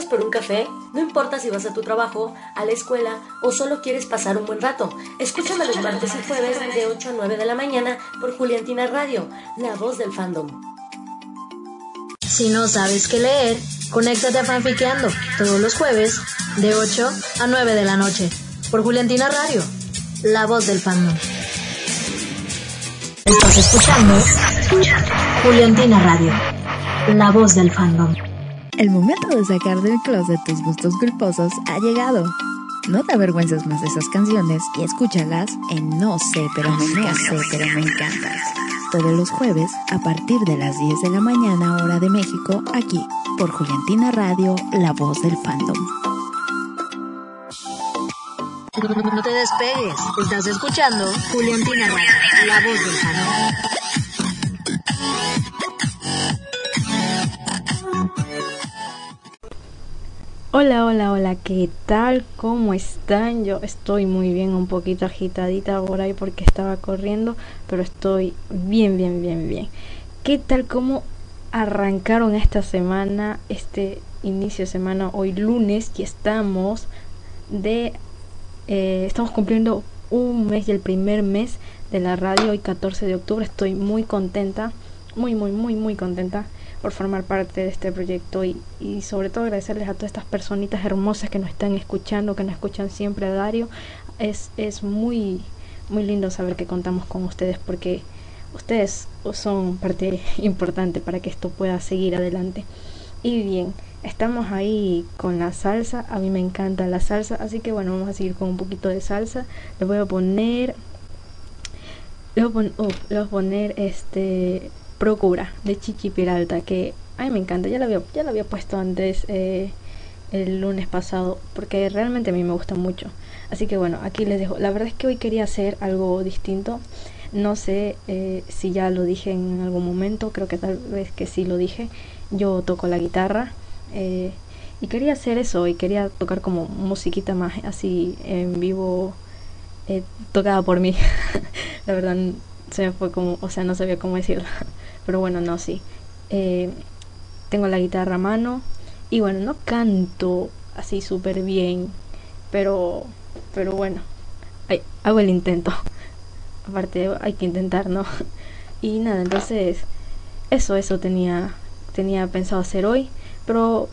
¿Vamos por un café? No importa si vas a tu trabajo, a la escuela o solo quieres pasar un buen rato. Escúchame los martes y jueves de 8 a 9 de la mañana por Juliantina Radio, la voz del fandom. Si no sabes qué leer, conéctate a Fanfiqueando todos los jueves de 8 a 9 de la noche por Juliantina Radio, la voz del fandom. Estás escuchando Juliantina Radio, la voz del fandom. El momento de sacar del closet tus gustos culposos ha llegado. No te avergüences más de esas canciones y escúchalas en No sé, pero me no sé, pero me encanta. Todos los jueves a partir de las 10 de la mañana hora de México, aquí por Juliantina Radio, la voz del fandom. No te despegues, estás escuchando Juliantina Radio, la voz del fandom. Hola, hola, hola, ¿qué tal? ¿Cómo están? Yo estoy muy bien, un poquito agitadita por ahí porque estaba corriendo, pero estoy bien, bien, bien, bien. ¿Qué tal? ¿Cómo arrancaron esta semana, este inicio de semana, hoy lunes, y estamos de... Eh, estamos cumpliendo un mes y el primer mes de la radio, hoy 14 de octubre, estoy muy contenta, muy, muy, muy, muy contenta por formar parte de este proyecto y, y sobre todo agradecerles a todas estas personitas hermosas que nos están escuchando, que nos escuchan siempre a Dario. Es, es muy, muy lindo saber que contamos con ustedes porque ustedes son parte importante para que esto pueda seguir adelante. Y bien, estamos ahí con la salsa, a mí me encanta la salsa, así que bueno, vamos a seguir con un poquito de salsa. Les voy a poner... Les voy a, a poner este Procura de Chichi Peralta, que a mí me encanta, ya la había, ya la había puesto antes eh, el lunes pasado, porque realmente a mí me gusta mucho. Así que bueno, aquí les dejo. La verdad es que hoy quería hacer algo distinto. No sé eh, si ya lo dije en algún momento, creo que tal vez que sí lo dije. Yo toco la guitarra eh, y quería hacer eso y quería tocar como musiquita más así en vivo, tocada por mí. la verdad se me fue como, o sea, no sabía cómo decirlo. Pero bueno, no, sí. Eh, tengo la guitarra a mano. Y bueno, no canto así súper bien. Pero, pero bueno, hago el intento. Aparte, hay que intentar, ¿no? Y nada, entonces, eso, eso tenía, tenía pensado hacer hoy. Pero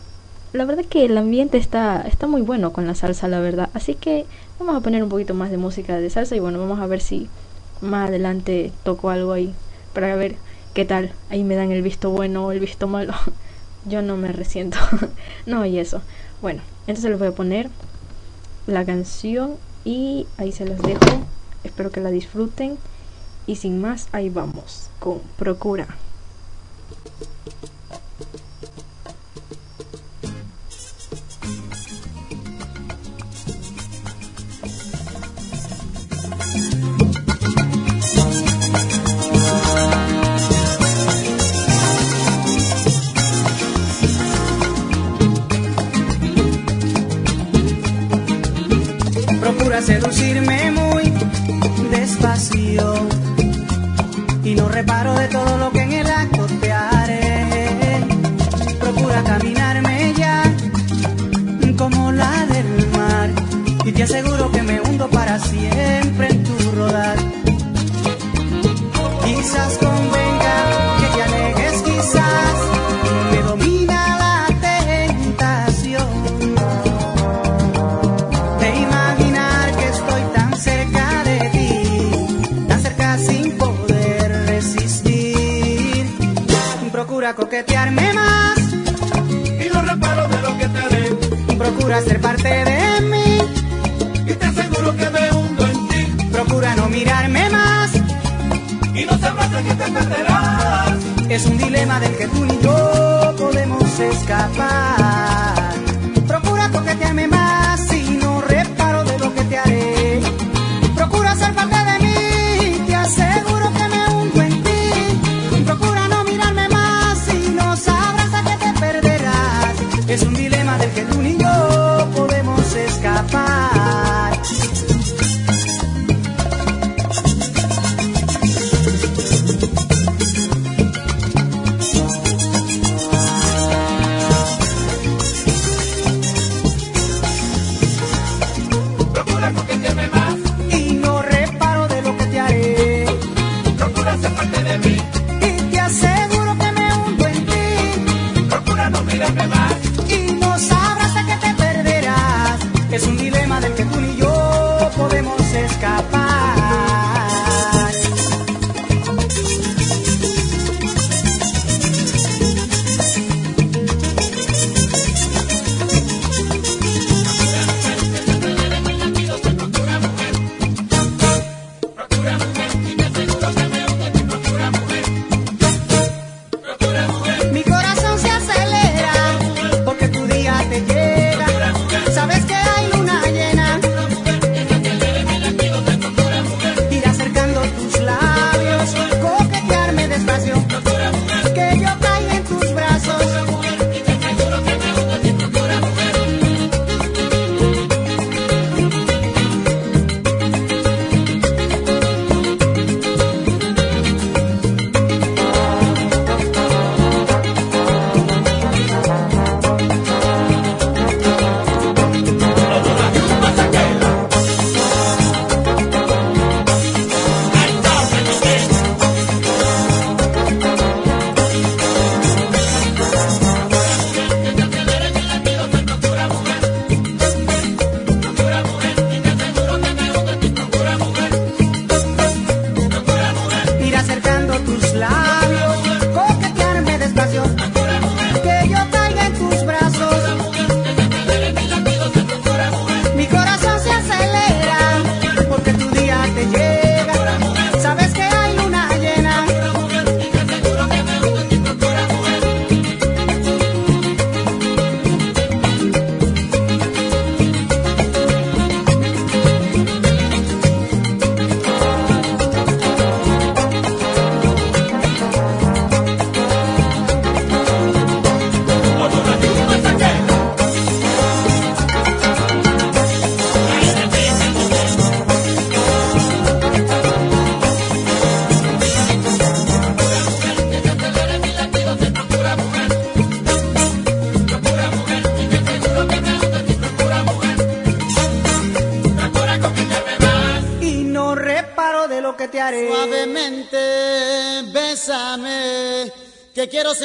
la verdad que el ambiente está, está muy bueno con la salsa, la verdad. Así que vamos a poner un poquito más de música de salsa y bueno, vamos a ver si más adelante toco algo ahí para ver ¿Qué tal? Ahí me dan el visto bueno o el visto malo. Yo no me resiento. no, y eso. Bueno, entonces les voy a poner la canción y ahí se los dejo. Espero que la disfruten. Y sin más, ahí vamos con Procura.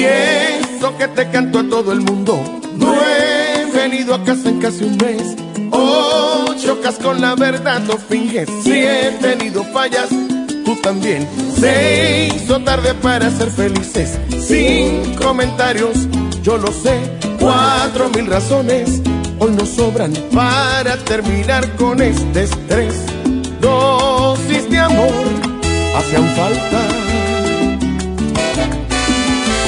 Y eso que te canto a todo el mundo. No he venido a casa en casi un mes. Oh, chocas con la verdad, no finges. Si he tenido fallas, tú también. Se hizo tarde para ser felices. Sin comentarios, yo lo sé. Cuatro mil razones hoy nos sobran para terminar con este estrés. Dosis de amor hacían falta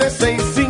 98765. Cuando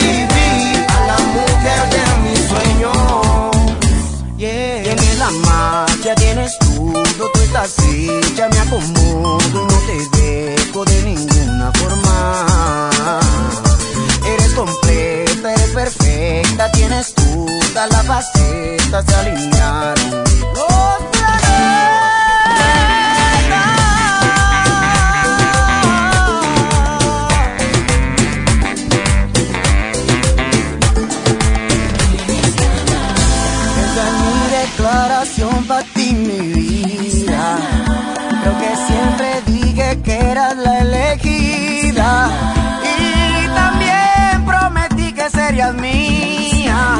estás hecha, me acomodo y no te dejo de ninguna forma. Eres completa, eres perfecta, tienes todas las facetas, se alinearon. Los Esta es mi declaración para ti, mi vida. Creo que siempre dije que eras la elegida. Y también prometí que serías mía.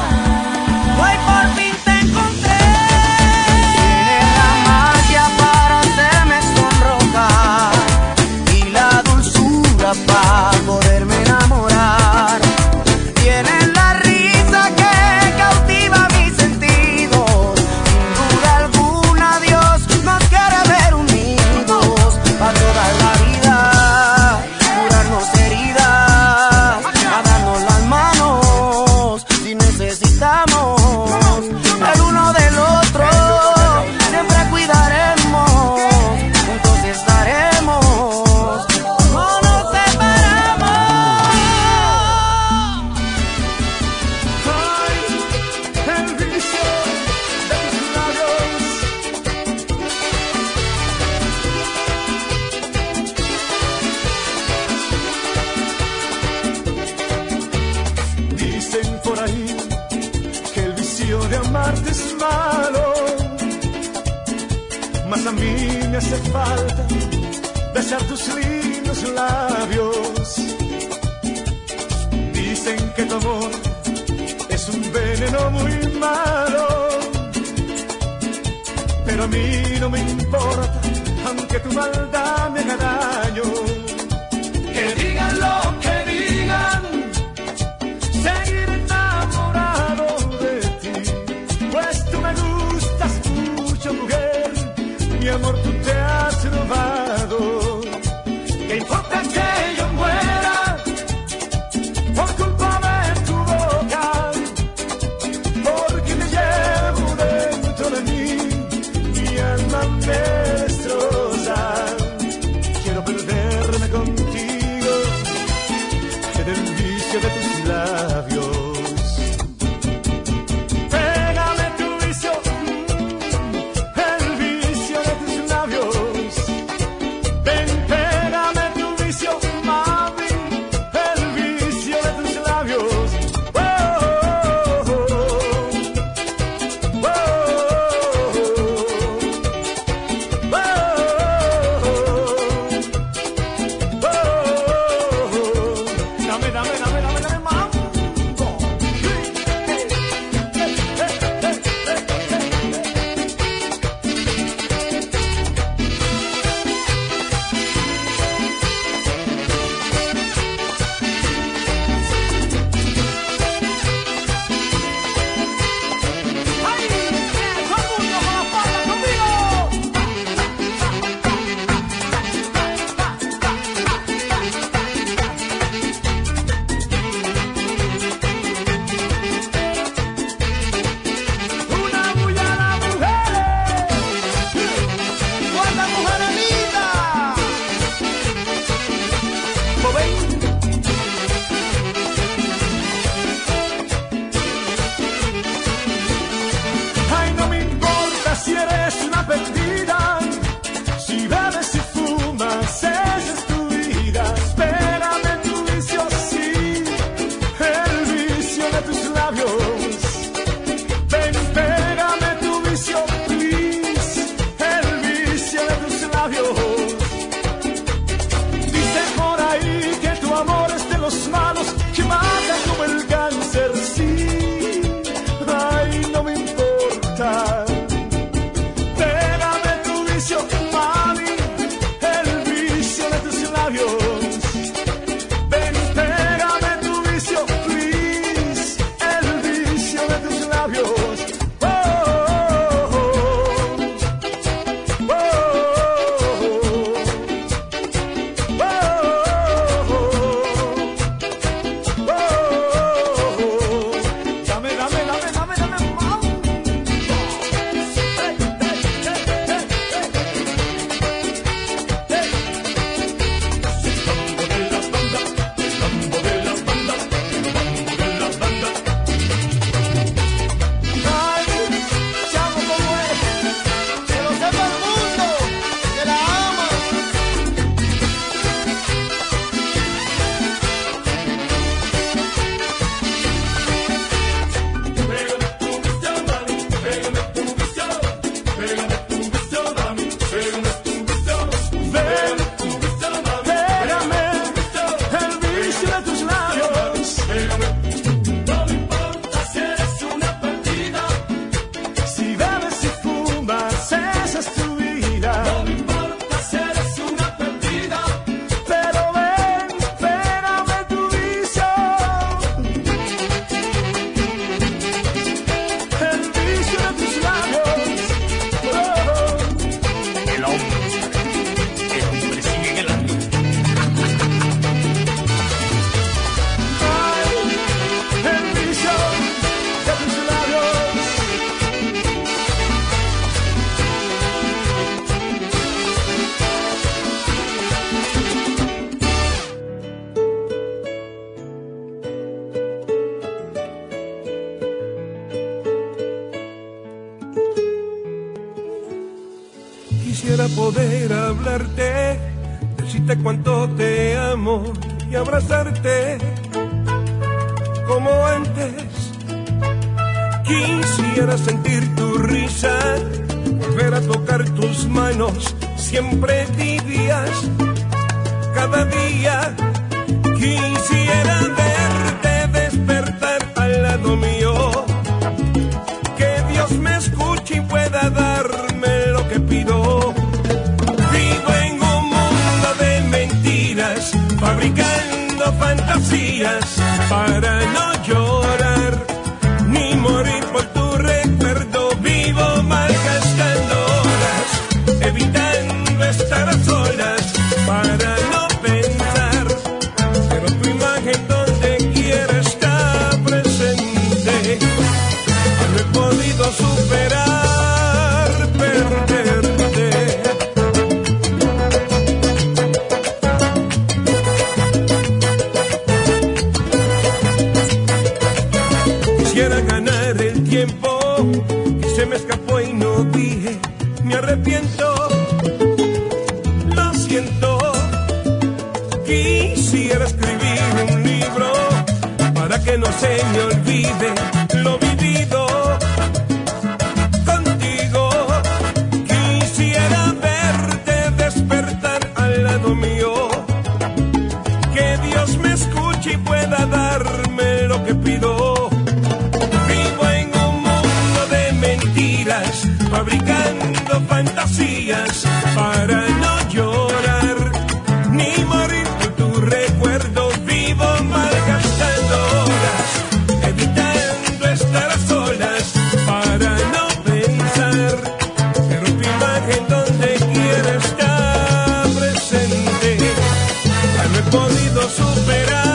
Podido superar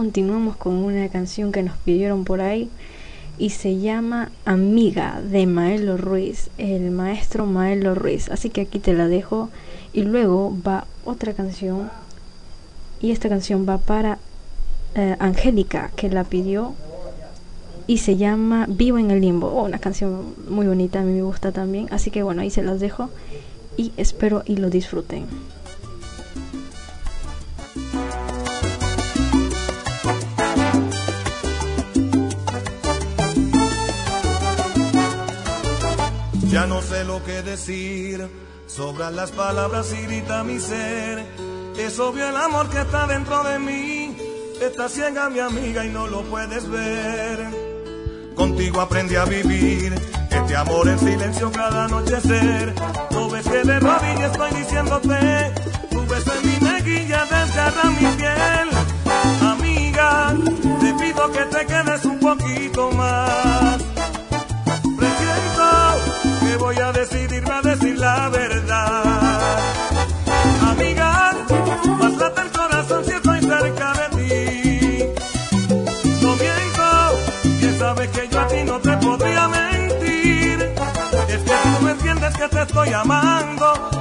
continuamos con una canción que nos pidieron por ahí y se llama Amiga de Maelo Ruiz, el maestro Maelo Ruiz. Así que aquí te la dejo y luego va otra canción y esta canción va para eh, Angélica que la pidió y se llama Vivo en el Limbo, oh, una canción muy bonita, a mí me gusta también. Así que bueno, ahí se las dejo y espero y lo disfruten. Sobran las palabras y grita mi ser. Es obvio el amor que está dentro de mí. Está ciega mi amiga y no lo puedes ver. Contigo aprendí a vivir. Este amor en silencio cada anochecer. No ves que de rodilla estoy diciéndote. Tu beso en mi mejilla desgarra mi piel. Amiga, te pido que te quedes un poquito más. estoy amando.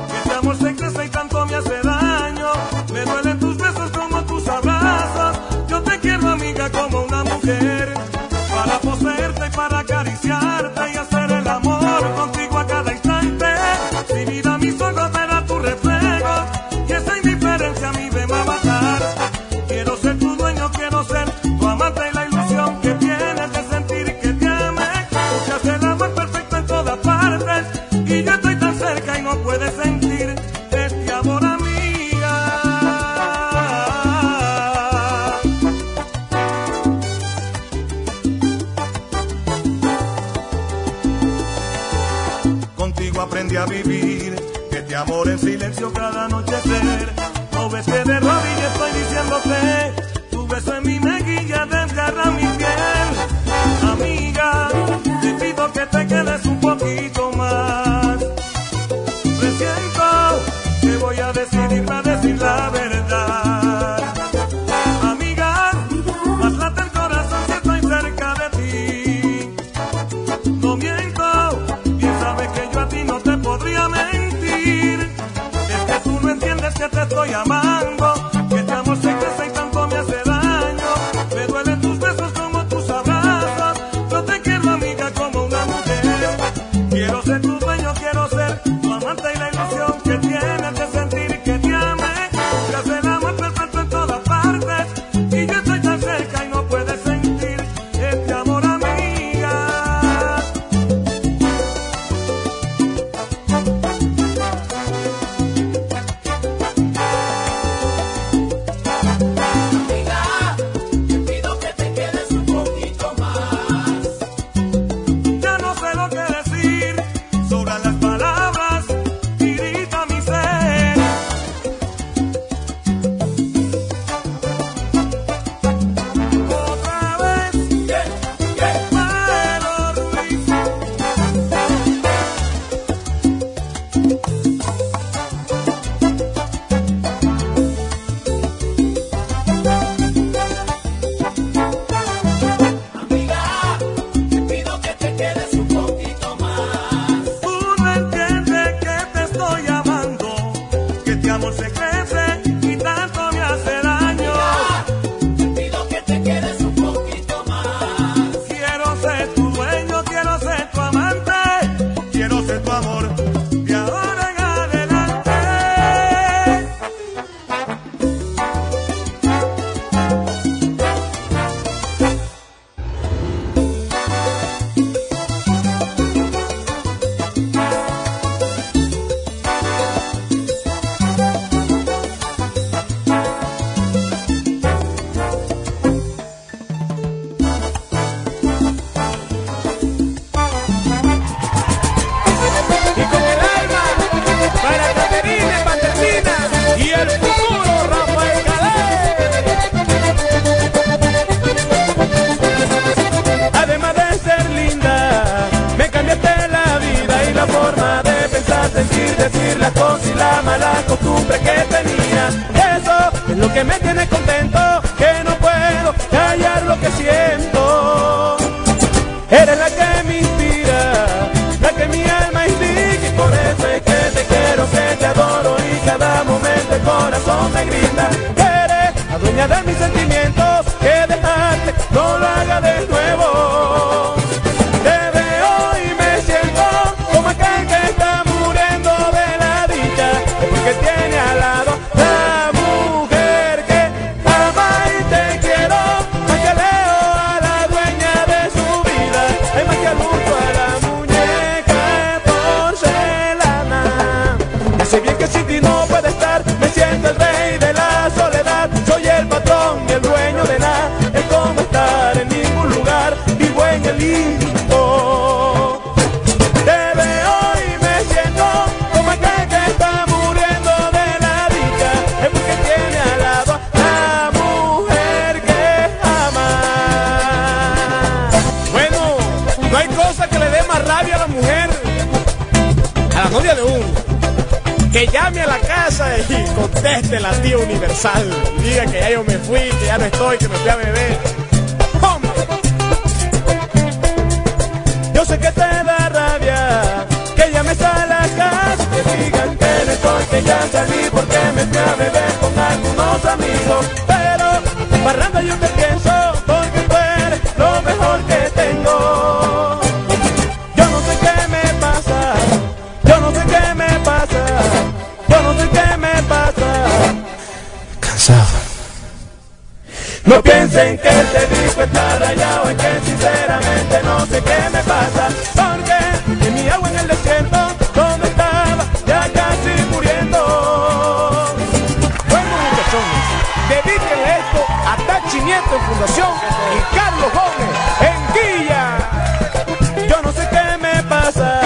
Y Carlos Gómez en Quilla. Yo no sé qué me pasa,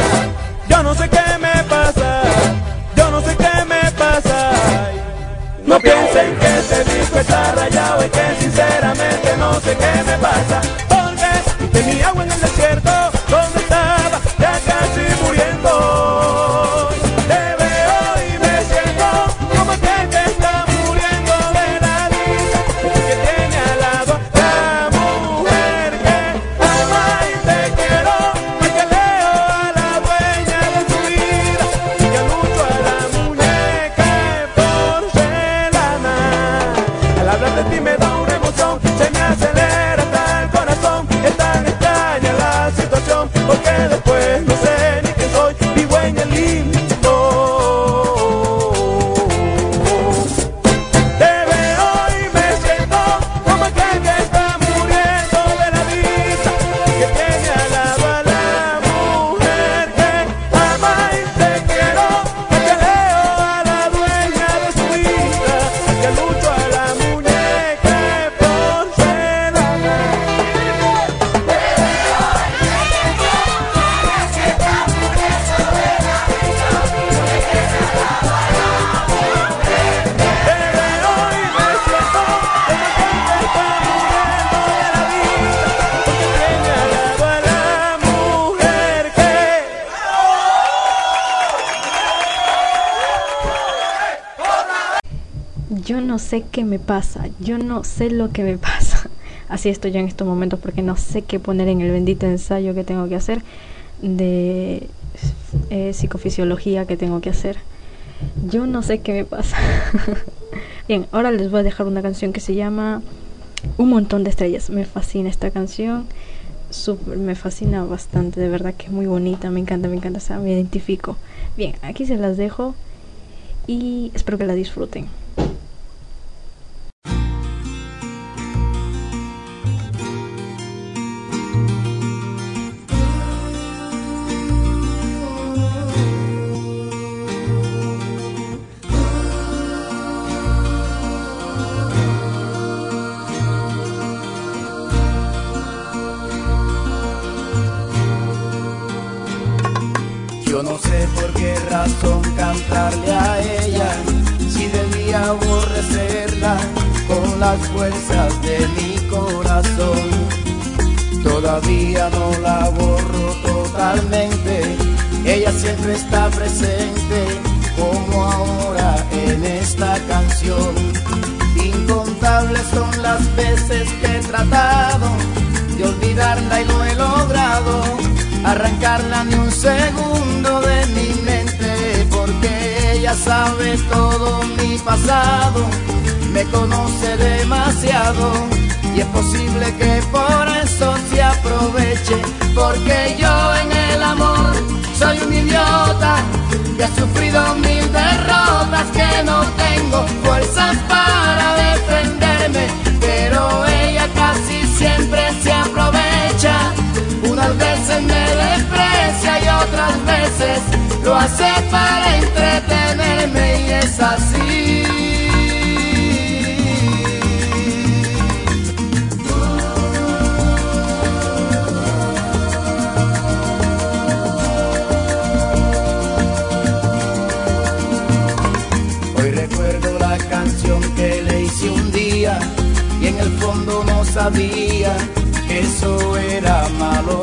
yo no sé qué me pasa, yo no sé qué me pasa. No piensen que este disco está rayado y que sinceramente no sé qué me pasa. Porque tenía agua en me pasa, yo no sé lo que me pasa. Así estoy yo en estos momentos porque no sé qué poner en el bendito ensayo que tengo que hacer de eh, psicofisiología que tengo que hacer. Yo no sé qué me pasa. Bien, ahora les voy a dejar una canción que se llama Un montón de estrellas. Me fascina esta canción. Super, me fascina bastante, de verdad que es muy bonita, me encanta, me encanta, me identifico. Bien, aquí se las dejo y espero que la disfruten. Ella sabe todo mi pasado, me conoce demasiado y es posible que por eso se aproveche, porque yo en el amor soy un idiota que ha sufrido mil derrotas, que no tengo fuerzas para defenderme, pero ella casi siempre se aprovecha, unas veces me desprecia y otras veces lo hace para entretenerme y es así. Hoy recuerdo la canción que le hice un día y en el fondo no sabía que eso era malo.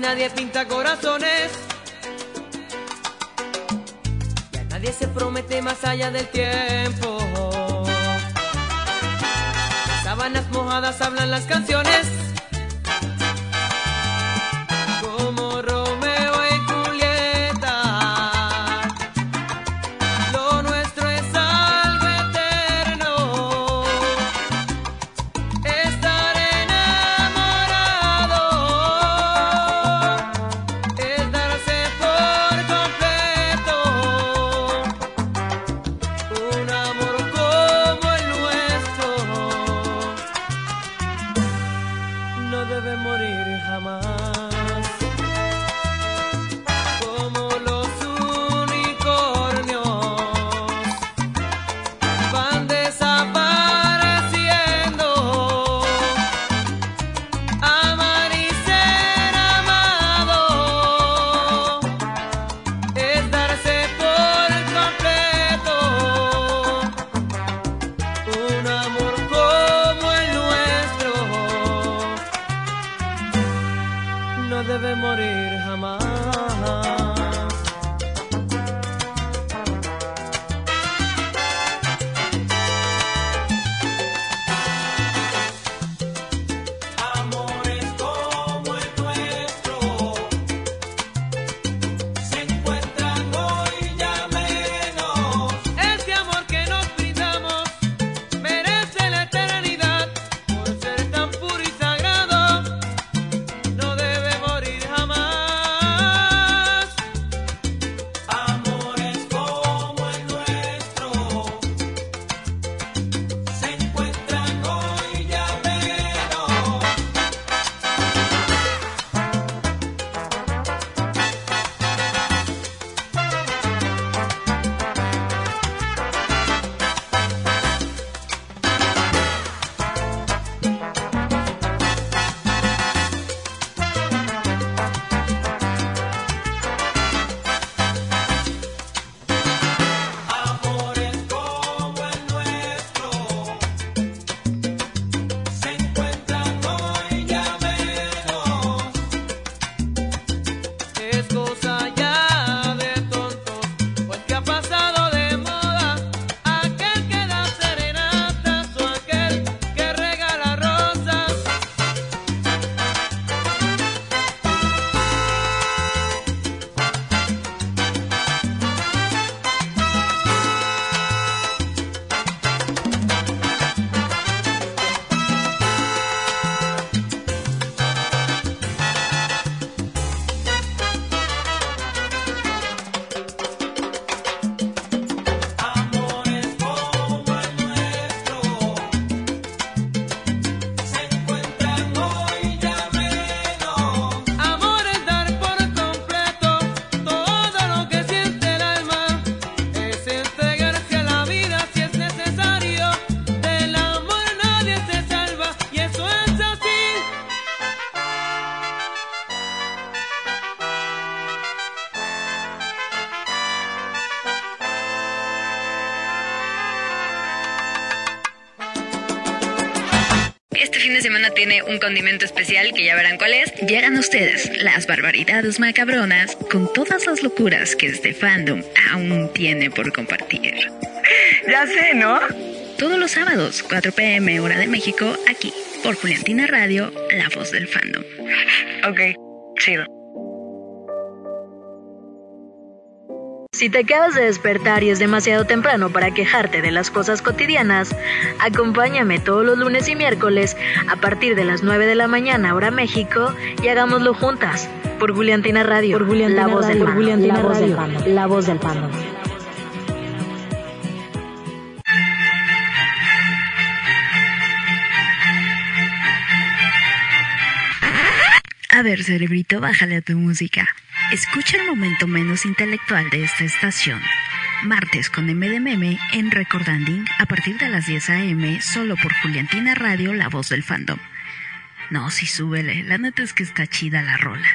nadie pinta corazones. Y nadie se promete más allá del tiempo. Las sábanas mojadas hablan las canciones. condimento especial que ya verán cuál es, llegan ustedes las barbaridades macabronas con todas las locuras que este fandom aún tiene por compartir. Ya sé, ¿no? Todos los sábados, 4 pm hora de México, aquí, por Juliantina Radio, la voz del fandom. Ok. Si te acabas de despertar y es demasiado temprano para quejarte de las cosas cotidianas, acompáñame todos los lunes y miércoles a partir de las 9 de la mañana hora México y hagámoslo juntas por Juliantina Radio, Por Juliantina la voz Radio, del por. Juliantina la voz del Radio, la voz del fandom. A ver, cerebrito, bájale a tu música. Escucha el momento menos intelectual de esta estación. Martes con M de Meme en Recordanding a partir de las 10 a.m. solo por Juliantina Radio, la voz del fandom. No, sí, súbele. La neta es que está chida la rola.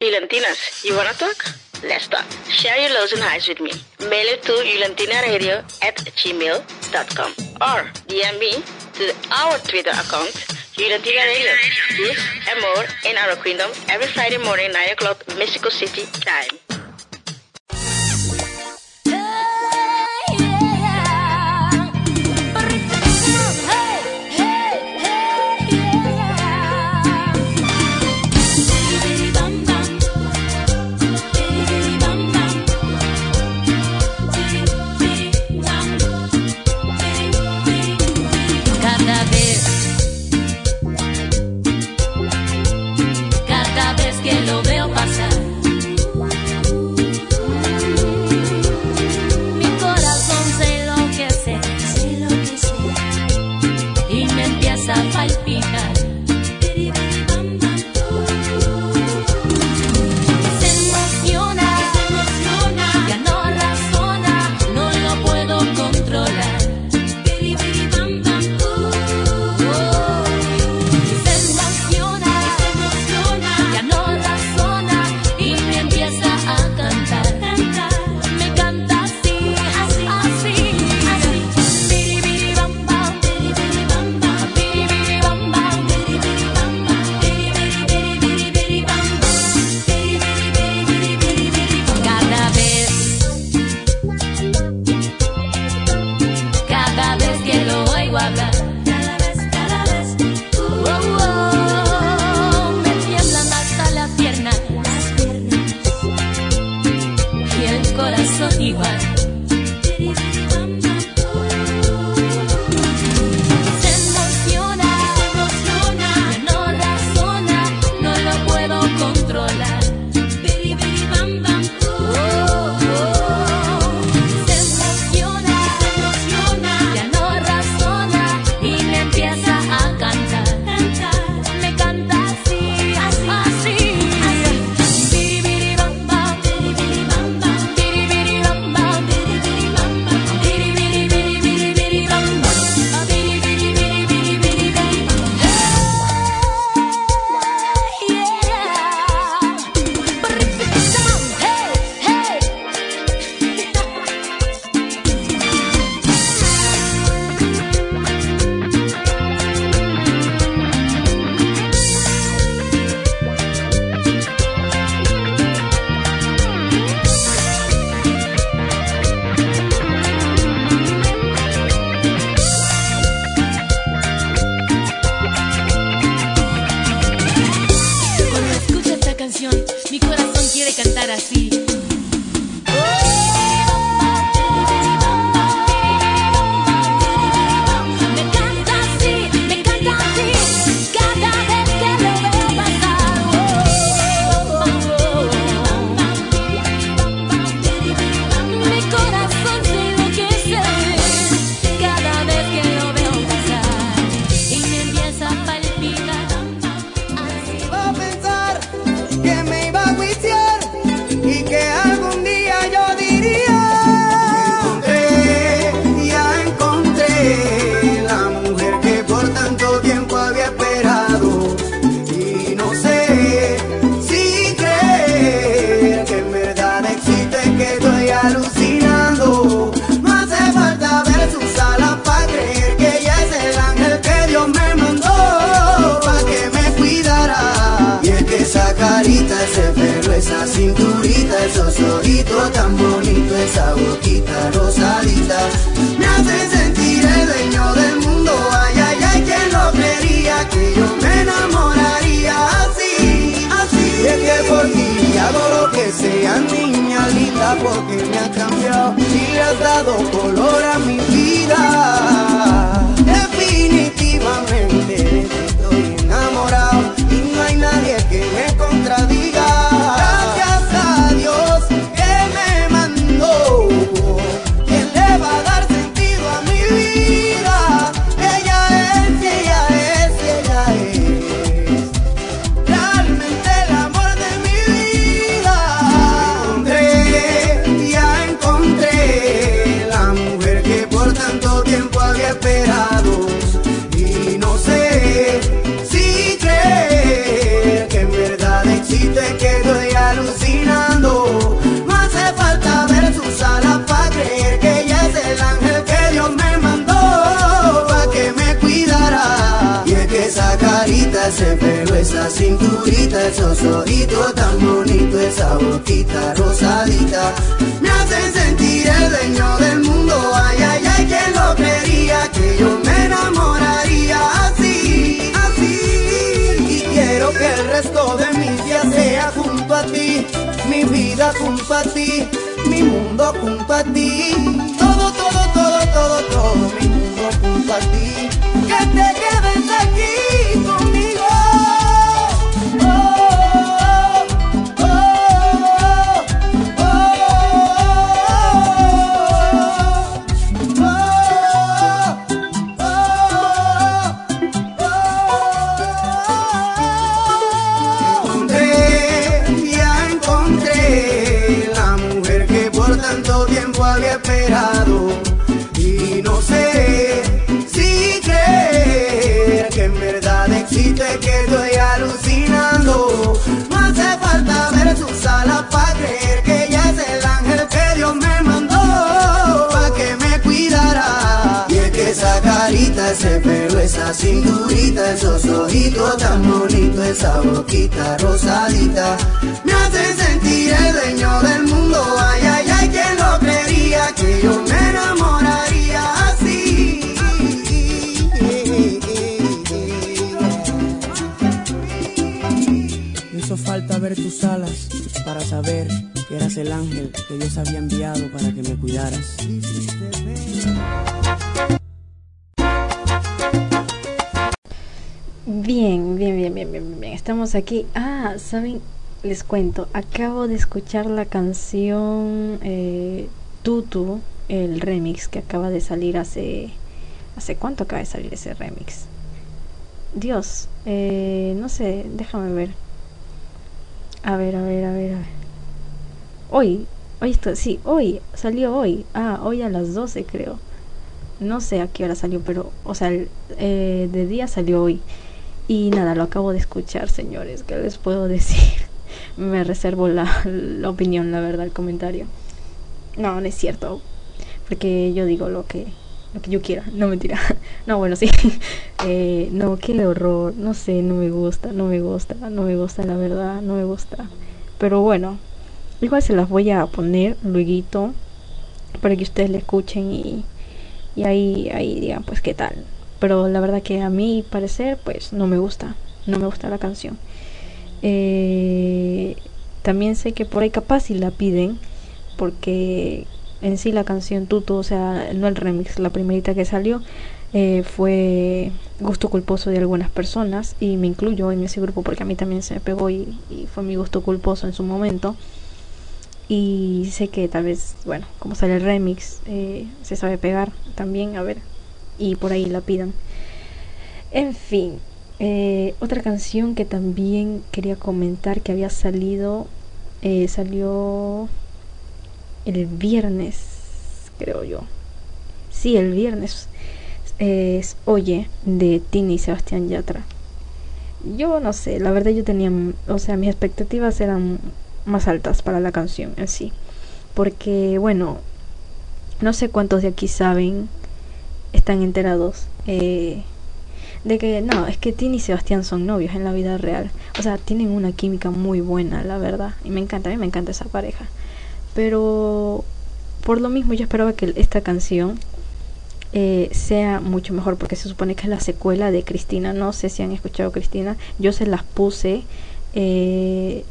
Yulantinas, you wanna talk? Let's talk. Share your lows and highs with me. Mail it to yulantinaradio at gmail.com or DM me to our Twitter account, Yulantina Radio. This and more in our kingdom every Friday morning, 9 o'clock, Mexico City time. Esa boquita rosadita me hace sentir el dueño del mundo. Ay, ay, ay, ¿quién lo creería que yo me enamoraría así, así? Y es que por ti hago lo que sea, niña linda, porque me has cambiado y has dado color a mi vida. Carita, ese pelo, esa cinturita, esos ojitos tan bonitos, esa boquita rosadita, me hacen sentir el dueño del mundo. Ay, ay, ay, ¿quién lo creería que yo me enamoraría así, así? Y quiero que el resto de mis días sea junto a ti, mi vida junto a ti, mi mundo junto a ti. Todo, todo, todo, todo, todo, mi mundo junto a ti. Ese pelo, esa cinturita, esos ojitos tan bonitos, esa boquita rosadita, me hacen sentir el dueño del mundo. Ay, ay, ay, ¿quién lo creería que yo me enamoraría así? Me hizo falta ver tus alas para saber que eras el ángel que Dios había enviado para que me cuidaras. Estamos aquí. Ah, ¿saben? Les cuento. Acabo de escuchar la canción eh, Tutu, el remix que acaba de salir hace... ¿Hace cuánto acaba de salir ese remix? Dios, eh, no sé, déjame ver. A ver, a ver, a ver, a ver. Hoy, hoy esto, sí, hoy, salió hoy. Ah, hoy a las 12 creo. No sé a qué hora salió, pero, o sea, eh, de día salió hoy. Y nada, lo acabo de escuchar, señores. ¿Qué les puedo decir? Me reservo la, la opinión, la verdad, el comentario. No, no es cierto. Porque yo digo lo que, lo que yo quiera. No, mentira. No, bueno, sí. Eh, no, qué horror. No sé, no me gusta, no me gusta, no me gusta, la verdad, no me gusta. Pero bueno, igual se las voy a poner luego para que ustedes le escuchen y, y ahí, ahí digan pues qué tal. Pero la verdad que a mi parecer pues no me gusta, no me gusta la canción. Eh, también sé que por ahí capaz si la piden porque en sí la canción Tutu, o sea, no el remix, la primerita que salió eh, fue gusto culposo de algunas personas y me incluyo en ese grupo porque a mí también se me pegó y, y fue mi gusto culposo en su momento y sé que tal vez, bueno, como sale el remix, eh, se sabe pegar también, a ver, y por ahí la pidan. En fin, eh, otra canción que también quería comentar que había salido, eh, salió el viernes, creo yo. Sí, el viernes es Oye de Tini y Sebastián Yatra. Yo no sé, la verdad yo tenía, o sea, mis expectativas eran más altas para la canción en sí. Porque, bueno, no sé cuántos de aquí saben, están enterados eh, de que, no, es que Tini y Sebastián son novios en la vida real. O sea, tienen una química muy buena, la verdad. Y me encanta, a mí me encanta esa pareja. Pero por lo mismo yo esperaba que esta canción eh, sea mucho mejor porque se supone que es la secuela de Cristina. No sé si han escuchado Cristina. Yo se las puse. Eh,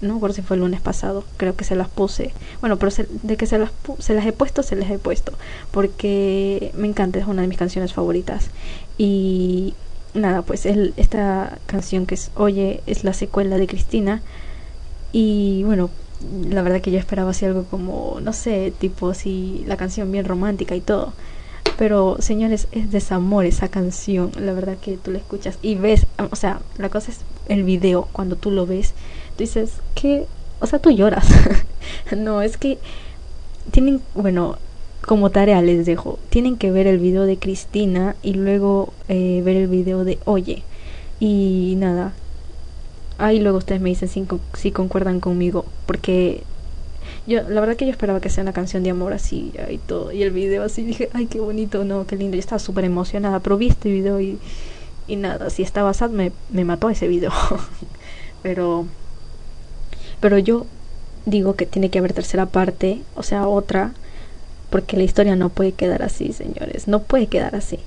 no me acuerdo si fue el lunes pasado. Creo que se las puse. Bueno, pero se- de que se las, se las he puesto, se las he puesto. Porque me encanta, es una de mis canciones favoritas. Y nada, pues esta canción que es Oye es la secuela de Cristina. Y bueno, la verdad que yo esperaba así algo como, no sé, tipo así, la canción bien romántica y todo. Pero, señores, es desamor esa canción. La verdad que tú la escuchas y ves, o sea, la cosa es el video, cuando tú lo ves, dices que, o sea, tú lloras. no, es que tienen, bueno, como tarea les dejo, tienen que ver el video de Cristina y luego eh, ver el video de Oye. Y nada, ahí luego ustedes me dicen si, si concuerdan conmigo, porque yo, la verdad que yo esperaba que sea una canción de amor así y todo, y el video así, dije, ay, qué bonito, no, qué lindo, yo estaba súper emocionada, pero vi este video y, y nada, si estaba sad me, me mató ese video, pero, pero yo digo que tiene que haber tercera parte, o sea, otra, porque la historia no puede quedar así, señores, no puede quedar así.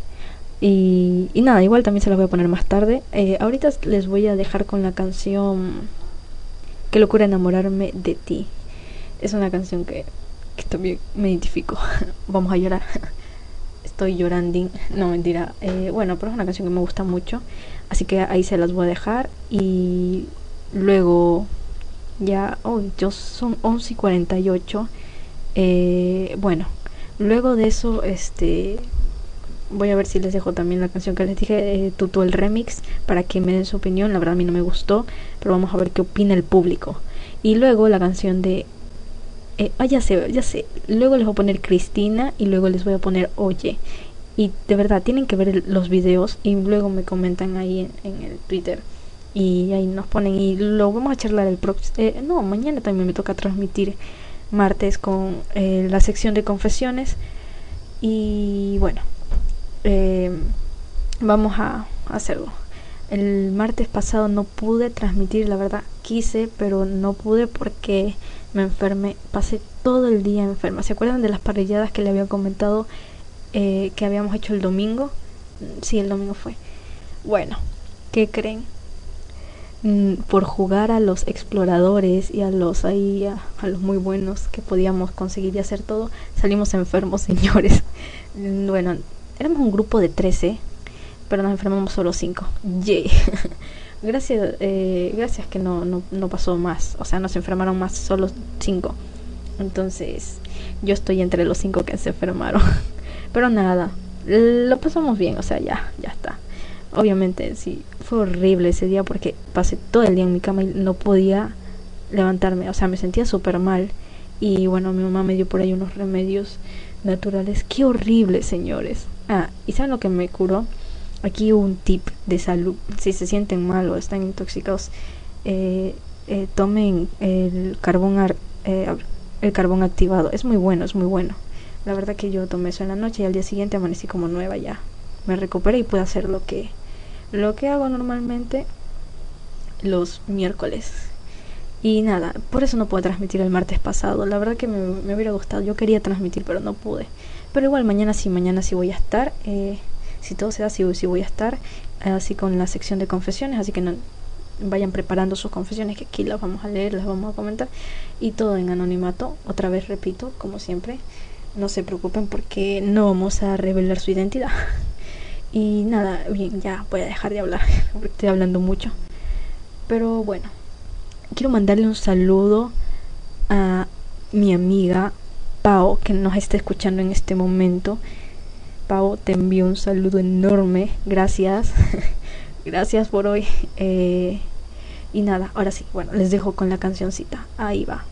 Y, y nada, igual también se las voy a poner más tarde. Eh, ahorita les voy a dejar con la canción Qué locura enamorarme de ti. Es una canción que, que también me identifico. Vamos a llorar. Estoy llorando. No, mentira. Eh, bueno, pero es una canción que me gusta mucho. Así que ahí se las voy a dejar. Y luego ya... Oh, yo son 11 y 48. Eh, bueno, luego de eso, este voy a ver si les dejo también la canción que les dije, eh, Tutu el remix, para que me den su opinión. La verdad a mí no me gustó, pero vamos a ver qué opina el público. Y luego la canción de... Eh, ah, ya sé, ya sé. Luego les voy a poner Cristina y luego les voy a poner Oye. Y de verdad, tienen que ver los videos y luego me comentan ahí en el Twitter. Y ahí nos ponen y lo vamos a charlar el próximo... Eh, no, mañana también me toca transmitir martes con eh, la sección de confesiones. Y bueno, eh, vamos a hacerlo. El martes pasado no pude transmitir, la verdad quise, pero no pude porque me enfermé. Pasé todo el día enferma. ¿Se acuerdan de las parrilladas que le había comentado eh, que habíamos hecho el domingo? Sí, el domingo fue. Bueno, ¿qué creen? Mm, por jugar a los exploradores y a los ahí a, los muy buenos que podíamos conseguir y hacer todo salimos enfermos señores. Mm, bueno éramos un grupo de 13 pero nos enfermamos solo 5 yay. Gracias eh, gracias que no, no, no pasó más. O sea nos enfermaron más solo 5 entonces yo estoy entre los 5 que se enfermaron. Pero nada lo pasamos bien o sea ya ya está. Obviamente sí fue horrible ese día porque pasé todo el día en mi cama y no podía levantarme o sea me sentía súper mal. Y bueno mi mamá me dio por ahí unos remedios naturales. Qué horrible señores ah y saben lo que me curó aquí un tip de salud. Si se sienten mal o están intoxicados eh, eh, tomen el carbón ar- eh, el carbón activado. Es muy bueno es muy bueno. La verdad que yo tomé eso en la noche y al día siguiente amanecí como nueva ya. Me recuperé y pude hacer lo que lo que hago normalmente los miércoles. Y nada por eso no pude transmitir el martes pasado. La verdad que me, hubiera gustado yo quería transmitir pero no pude. Pero igual mañana sí mañana sí voy a estar eh, si todo se da sí, sí voy a estar así con la sección de confesiones así que no vayan preparando sus confesiones que aquí las vamos a leer las vamos a comentar. Y todo en anonimato otra vez repito como siempre no se preocupen porque no vamos a revelar su identidad y nada, bien, ya voy a dejar de hablar porque estoy hablando mucho. Pero bueno, quiero mandarle un saludo a mi amiga Pau que nos está escuchando en este momento. Pau, te envío un saludo enorme. Gracias. Gracias por hoy. Eh, y nada, ahora sí, bueno, les dejo con la cancioncita. Ahí va.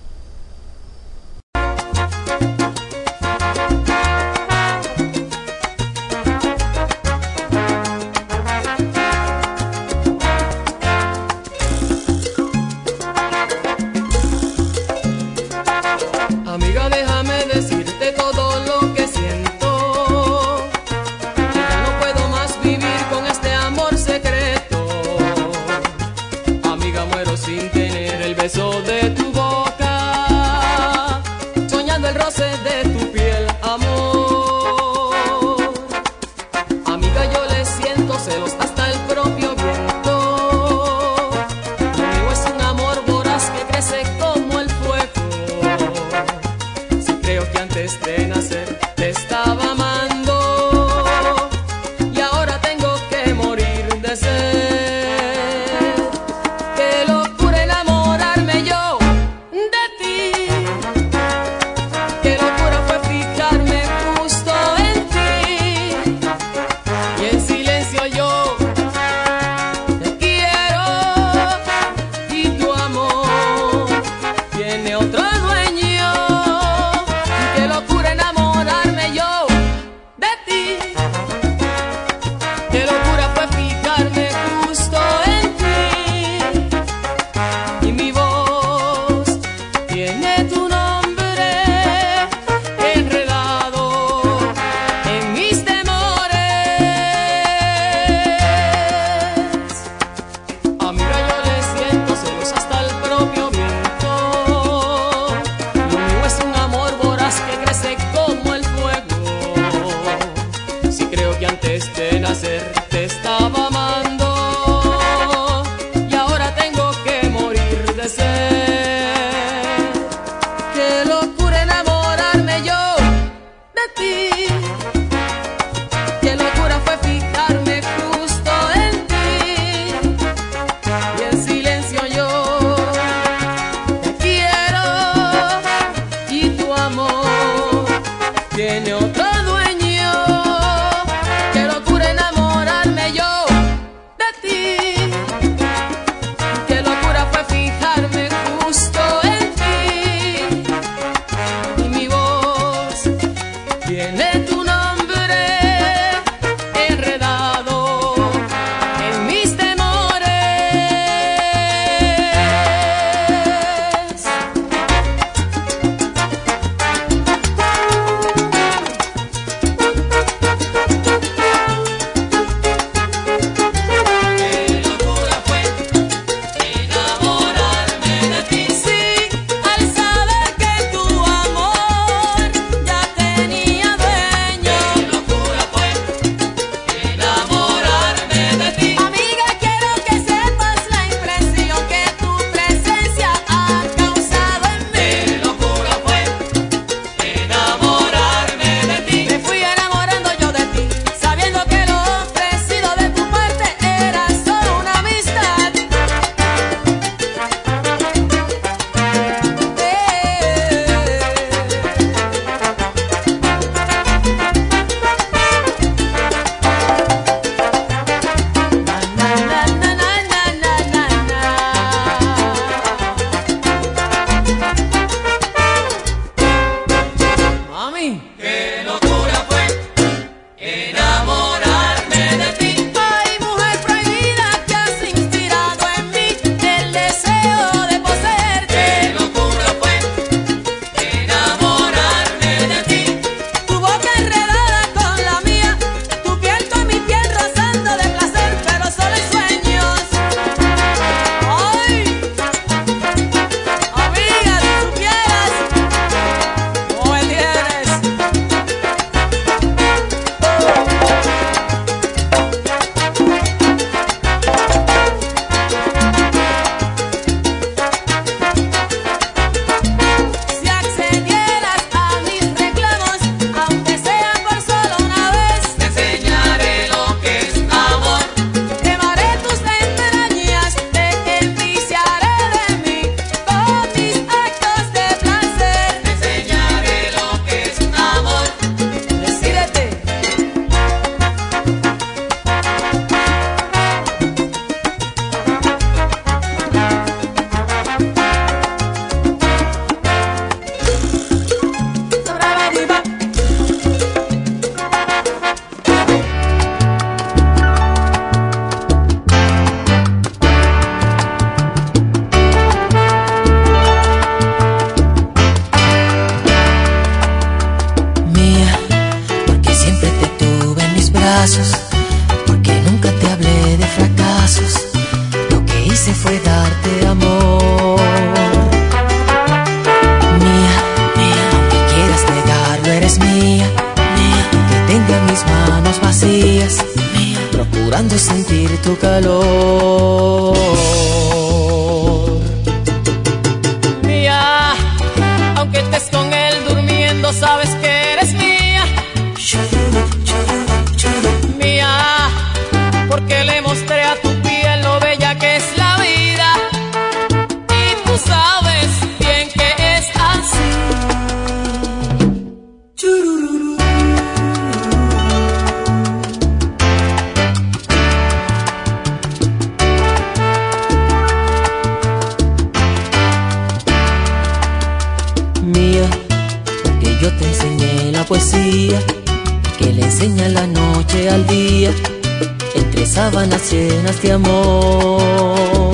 llenas de amor.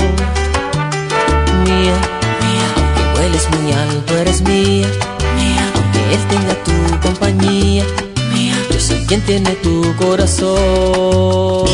Mía, mía, aunque vueles muy alto, eres mía. Mía, aunque él tenga tu compañía. Mía, yo soy quien tiene tu corazón.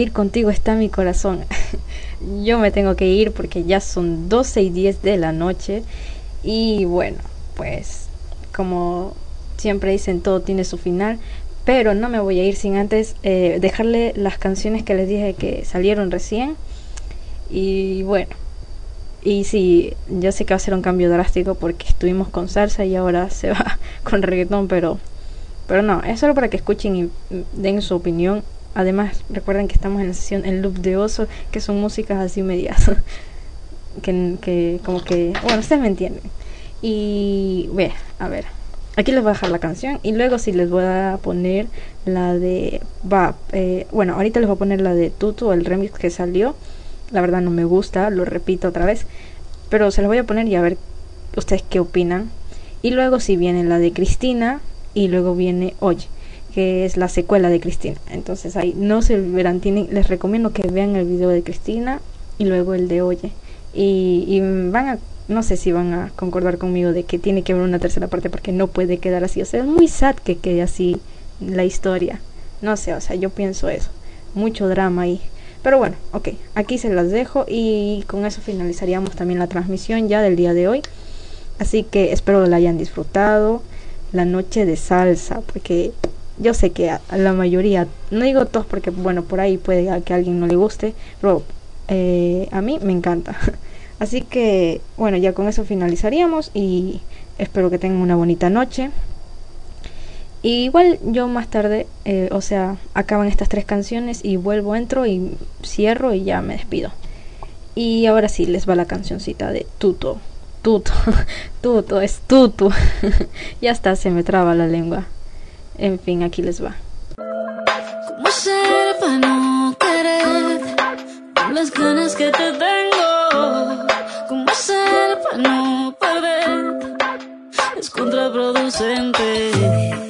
Ir contigo, está mi corazón. Yo me tengo que ir porque ya son 12 y 10 de la noche. Y bueno, pues como siempre dicen, todo tiene su final. Pero no me voy a ir sin antes eh, dejarle las canciones que les dije que salieron recién. Y bueno, y sí, yo sé que va a ser un cambio drástico porque estuvimos con salsa y ahora se va con reggaetón, pero, pero no, es solo para que escuchen y mm, den su opinión. Además, recuerden que estamos en la sesión en loop de oso, que son músicas así medias. que, que como que, bueno, ustedes me entienden. Y, ve, a ver, aquí les voy a dejar la canción y luego sí les voy a poner la de, va, eh, bueno, ahorita les voy a poner la de Tutu, el remix que salió. La verdad no me gusta, lo repito otra vez. pero se las voy a poner y a ver ustedes qué opinan. Y luego si viene la de Cristina y luego viene Oye, que es la secuela de Cristina. Entonces ahí no se verán, tienen, les recomiendo que vean el video de Cristina y luego el de Oye. Y, y van a, no sé si van a concordar conmigo de que tiene que haber una tercera parte porque no puede quedar así. O sea, es muy sad que quede así la historia. No sé, o sea, yo pienso eso. Mucho drama ahí. Pero bueno, ok, aquí se las dejo y con eso finalizaríamos también la transmisión ya del día de hoy. Así que espero la hayan disfrutado. La noche de salsa, porque yo sé que a, la mayoría, no digo todos porque bueno, por ahí puede que a alguien no le guste, pero eh, a mí me encanta. Así que bueno, ya con eso finalizaríamos y espero que tengan una bonita noche. Y igual yo más tarde, eh, o sea, acaban estas tres canciones y vuelvo, entro y cierro y ya me despido. Y ahora sí, les va la cancioncita de Tuto. Tuto, Tuto, es Tutu. ya está, se me traba la lengua. En fin, aquí les va. ¿Cómo ser para no querer con las ganas que te tengo? ¿Cómo ser para no perder? Es contraproducente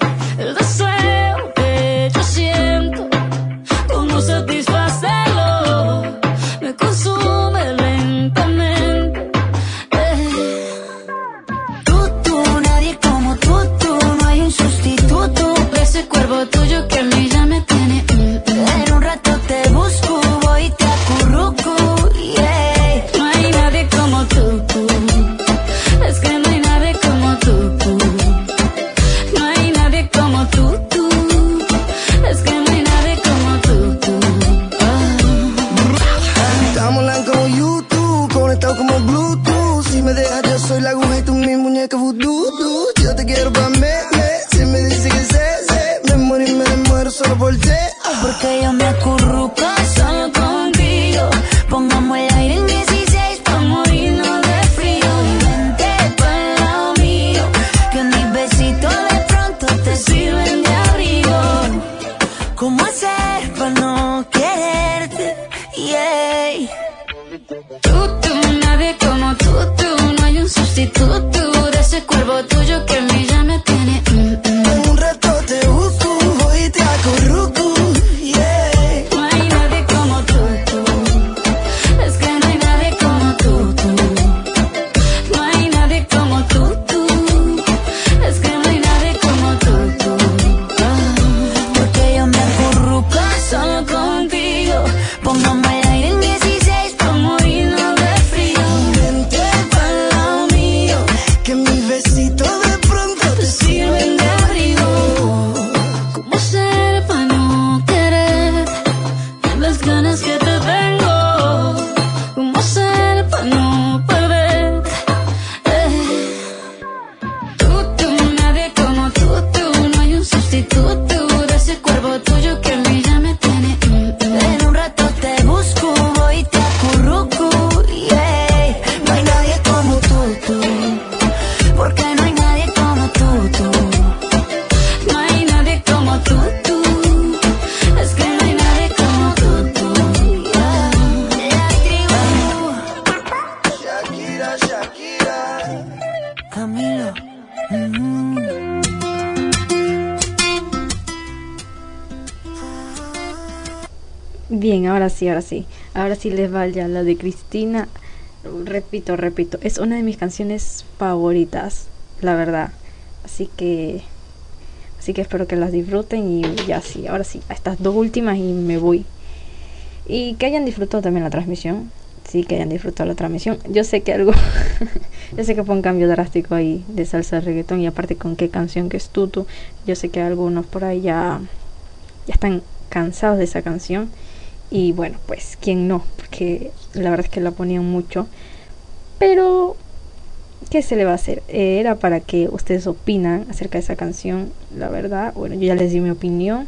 sí. Ahora sí les va ya la de Cristina. Repito, repito, es una de mis canciones favoritas, la verdad. Así que así que espero que las disfruten y ya sí, ahora sí, a estas dos últimas y me voy. Y que hayan disfrutado también la transmisión. Sí, que hayan disfrutado la transmisión. Yo sé que algo yo sé que fue un cambio drástico ahí de salsa de reggaetón y aparte con qué canción que es Tutu. Yo sé que algunos por ahí ya ya están cansados de esa canción y bueno, pues quién no, porque la verdad es que la ponían mucho. Pero, ¿qué se le va a hacer? Era para que ustedes opinan acerca de esa canción, la verdad. Bueno, yo ya les di mi opinión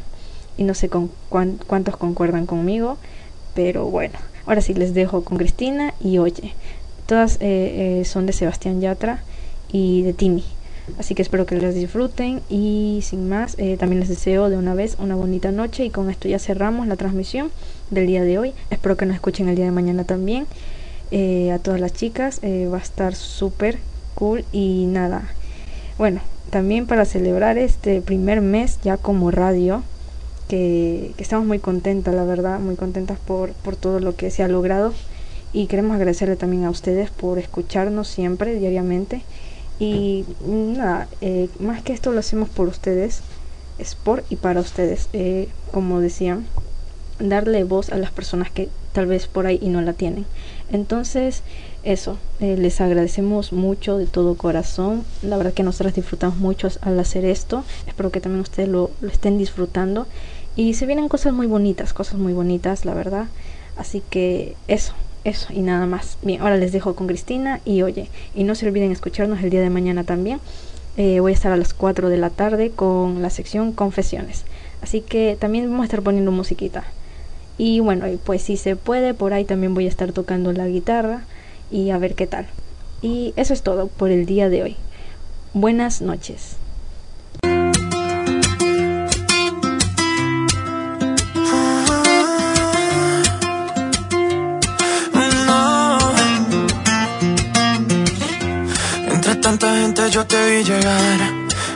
y no sé con cuán- cuántos concuerdan conmigo, pero bueno, ahora sí les dejo con Cristina y Oye. Todas eh, eh, son de Sebastián Yatra y de Timmy. Así que espero que las disfruten y sin más, eh, también les deseo de una vez una bonita noche y con esto ya cerramos la transmisión del día de hoy. Espero que nos escuchen el día de mañana también. eh, a todas las chicas. eh, va a estar súper cool y nada. Bueno, también para celebrar este primer mes ya como radio, que, estamos muy contentas, la verdad, muy contentas por, por todo lo que se ha logrado. Y queremos agradecerle también a ustedes por escucharnos siempre, diariamente. Y nada, eh, más que esto lo hacemos por ustedes, es por y para ustedes. Como decían, darle voz a las personas que tal vez por ahí y no la tienen. Entonces, eso, eh, les agradecemos mucho de todo corazón. La verdad que nosotras disfrutamos mucho al hacer esto. Espero que también ustedes lo, estén disfrutando. Y se vienen cosas muy bonitas, cosas muy bonitas, la verdad. Así que eso, eso y nada más. Bien, ahora les dejo con Cristina y oye, y no se olviden escucharnos el día de mañana también. Eh, voy a estar a las 4 de la tarde con la sección Confesiones. Así que también vamos a estar poniendo musiquita. Y bueno, pues si se puede, por ahí también voy a estar tocando la guitarra y a ver qué tal. Y eso es todo por el día de hoy. Buenas noches. No. Entre tanta gente yo te vi llegar.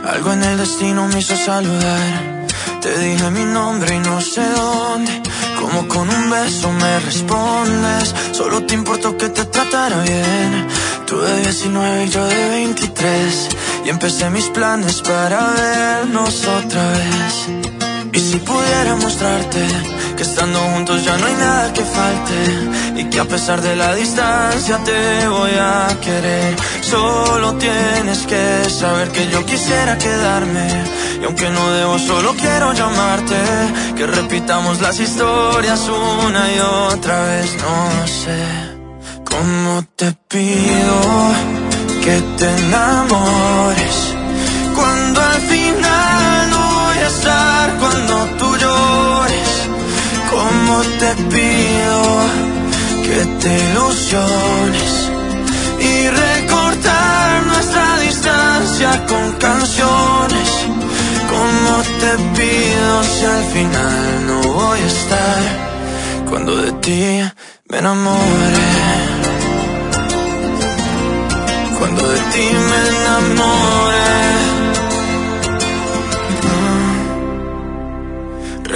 Algo en el destino me hizo saludar. Te dije mi nombre y no sé dónde. Como con un beso me respondes. Solo te importó que te tratara bien. Tú de 19 y yo de 23. Y empecé mis planes para vernos otra vez. Si pudiera mostrarte que estando juntos ya no hay nada que falte y que a pesar de la distancia te voy a querer. Solo tienes que saber que yo quisiera quedarme y aunque no debo solo quiero llamarte que repitamos las historias una y otra vez. No sé cómo te pido que te enamores Te pido que te ilusiones y recortar nuestra distancia con canciones. Como te pido si al final no voy a estar cuando de ti me enamore. Cuando de ti me enamore.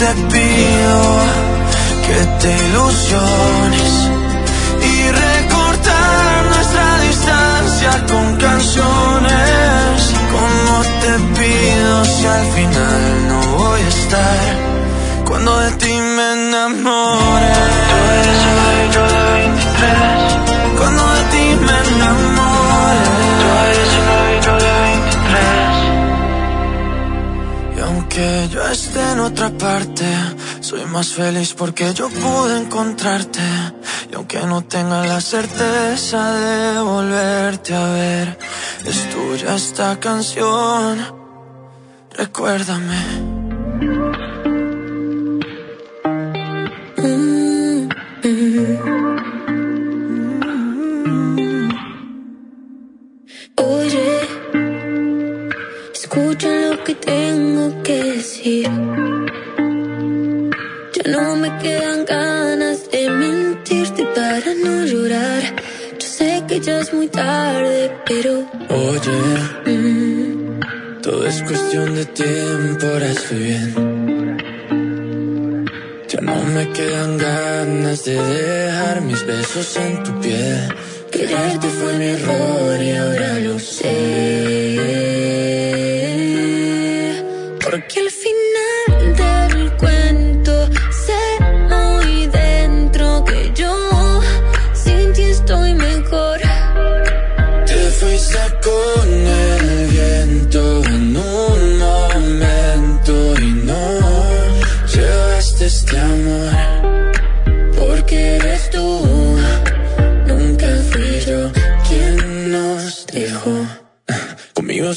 te pido que te ilusiones Y recortar nuestra distancia con canciones Como te pido si al final no voy a estar cuando de ti me enamore. Aunque yo esté en otra parte, soy más feliz porque yo pude encontrarte. Y aunque no tenga la certeza de volverte a ver, es tuya esta canción. Recuérdame. Lo que tengo que decir. Ya no me quedan ganas de mentirte para no llorar. Yo sé que ya es muy tarde, pero Oye, todo es cuestión de tiempo, ahora estoy bien. Ya no me quedan ganas de dejar mis besos en tu piel. Quererte fue mi error y ahora lo sé.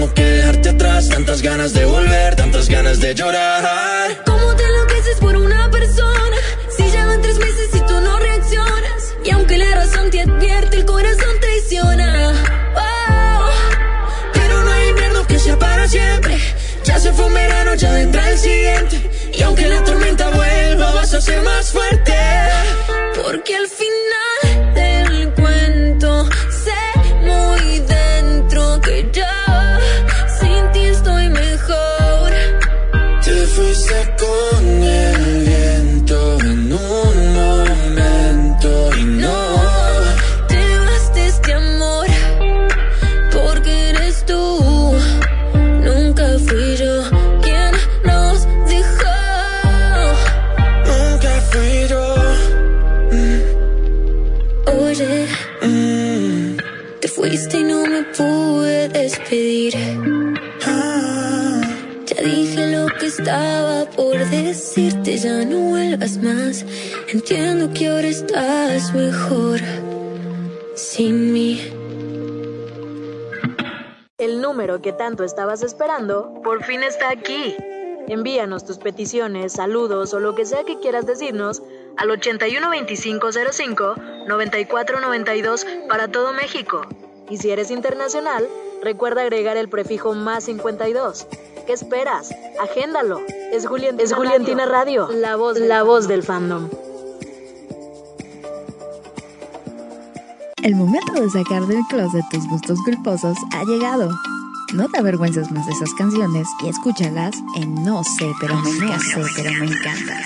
tengo que dejarte atrás. Tantas ganas de volver, tantas ganas de llorar. ¿Cómo te enloqueces por una persona? Si ya van tres meses y tú no reaccionas. Y aunque la razón te advierte, el corazón traiciona. Oh, Pero no hay invierno que sea para siempre. Ya se fue un verano, ya vendrá el siguiente. Y aunque la tormenta vuelva, vas a ser más fuerte. Entiendo que ahora estás mejor sin mí. El número que tanto estabas esperando por fin está aquí. Envíanos tus peticiones, saludos o lo que sea que quieras decirnos al 812505 9492 para todo México. Y si eres internacional, recuerda agregar el prefijo más 52. ¿Qué esperas? Agéndalo. Es, Julián, es Juliantina Radio, la voz, la voz del fandom. El momento de sacar del closet tus gustos culposos ha llegado. No te avergüences más de esas canciones y escúchalas en No sé, pero me encanta. sé, pero me encanta.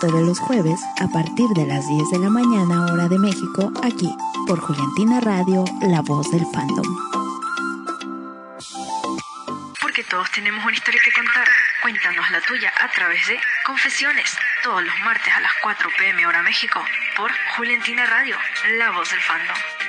Todos los jueves a partir de las 10 de la mañana hora de México, aquí por Juliantina Radio, la voz del fandom. Porque todos tenemos una historia que contar. Cuéntanos la tuya a través de Confesiones, todos los martes a las 4 pm hora México, por Juliantina Radio, la voz del fandom.